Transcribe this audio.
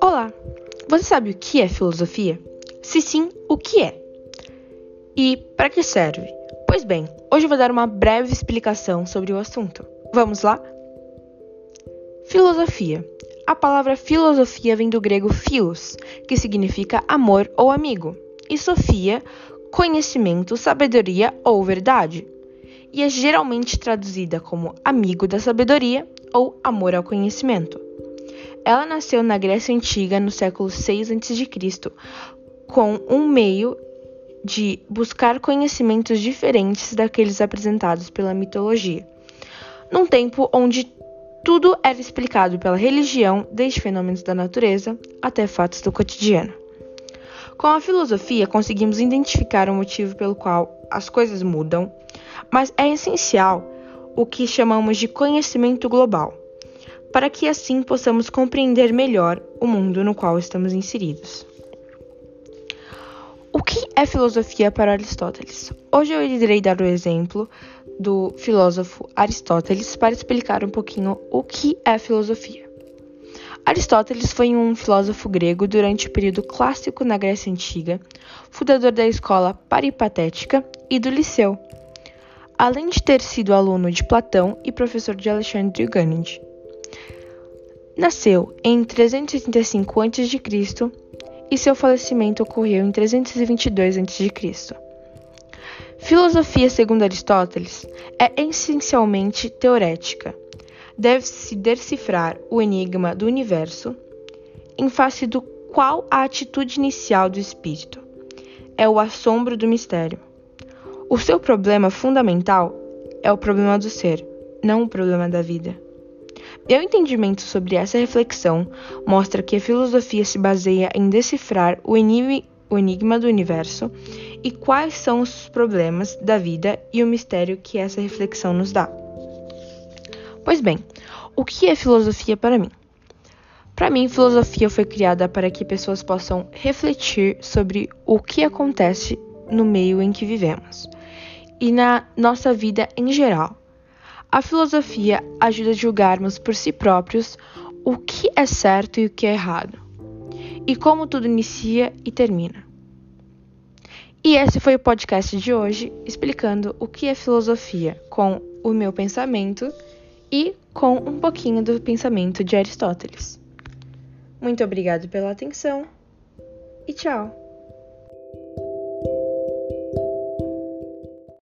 Olá! Você sabe o que é filosofia? Se sim, o que é? E para que serve? Pois bem, hoje eu vou dar uma breve explicação sobre o assunto. Vamos lá? Filosofia. A palavra filosofia vem do grego philos, que significa amor ou amigo, e sofia, conhecimento, sabedoria ou verdade. E é geralmente traduzida como amigo da sabedoria ou amor ao conhecimento. Ela nasceu na Grécia Antiga no século 6 a.C., com um meio de buscar conhecimentos diferentes daqueles apresentados pela mitologia, num tempo onde tudo era explicado pela religião, desde fenômenos da natureza até fatos do cotidiano. Com a filosofia, conseguimos identificar o motivo pelo qual as coisas mudam, mas é essencial o que chamamos de conhecimento global para que assim possamos compreender melhor o mundo no qual estamos inseridos. O que é filosofia para Aristóteles? Hoje eu irei dar o exemplo do filósofo Aristóteles para explicar um pouquinho o que é filosofia. Aristóteles foi um filósofo grego durante o período clássico na Grécia Antiga, fundador da escola paripatética e do Liceu, além de ter sido aluno de Platão e professor de Alexandre Duganid. Nasceu em 385 a.C. e seu falecimento ocorreu em 322 a.C. Filosofia, segundo Aristóteles, é essencialmente teorética. Deve-se decifrar o enigma do universo, em face do qual a atitude inicial do espírito é o assombro do mistério. O seu problema fundamental é o problema do ser, não o problema da vida. Meu entendimento sobre essa reflexão mostra que a filosofia se baseia em decifrar o enigma do universo e quais são os problemas da vida e o mistério que essa reflexão nos dá. Pois bem, o que é filosofia para mim? Para mim, filosofia foi criada para que pessoas possam refletir sobre o que acontece no meio em que vivemos e na nossa vida em geral a filosofia ajuda a julgarmos por si próprios o que é certo e o que é errado, e como tudo inicia e termina. E esse foi o podcast de hoje, explicando o que é filosofia com o meu pensamento e com um pouquinho do pensamento de Aristóteles. Muito obrigado pela atenção e tchau!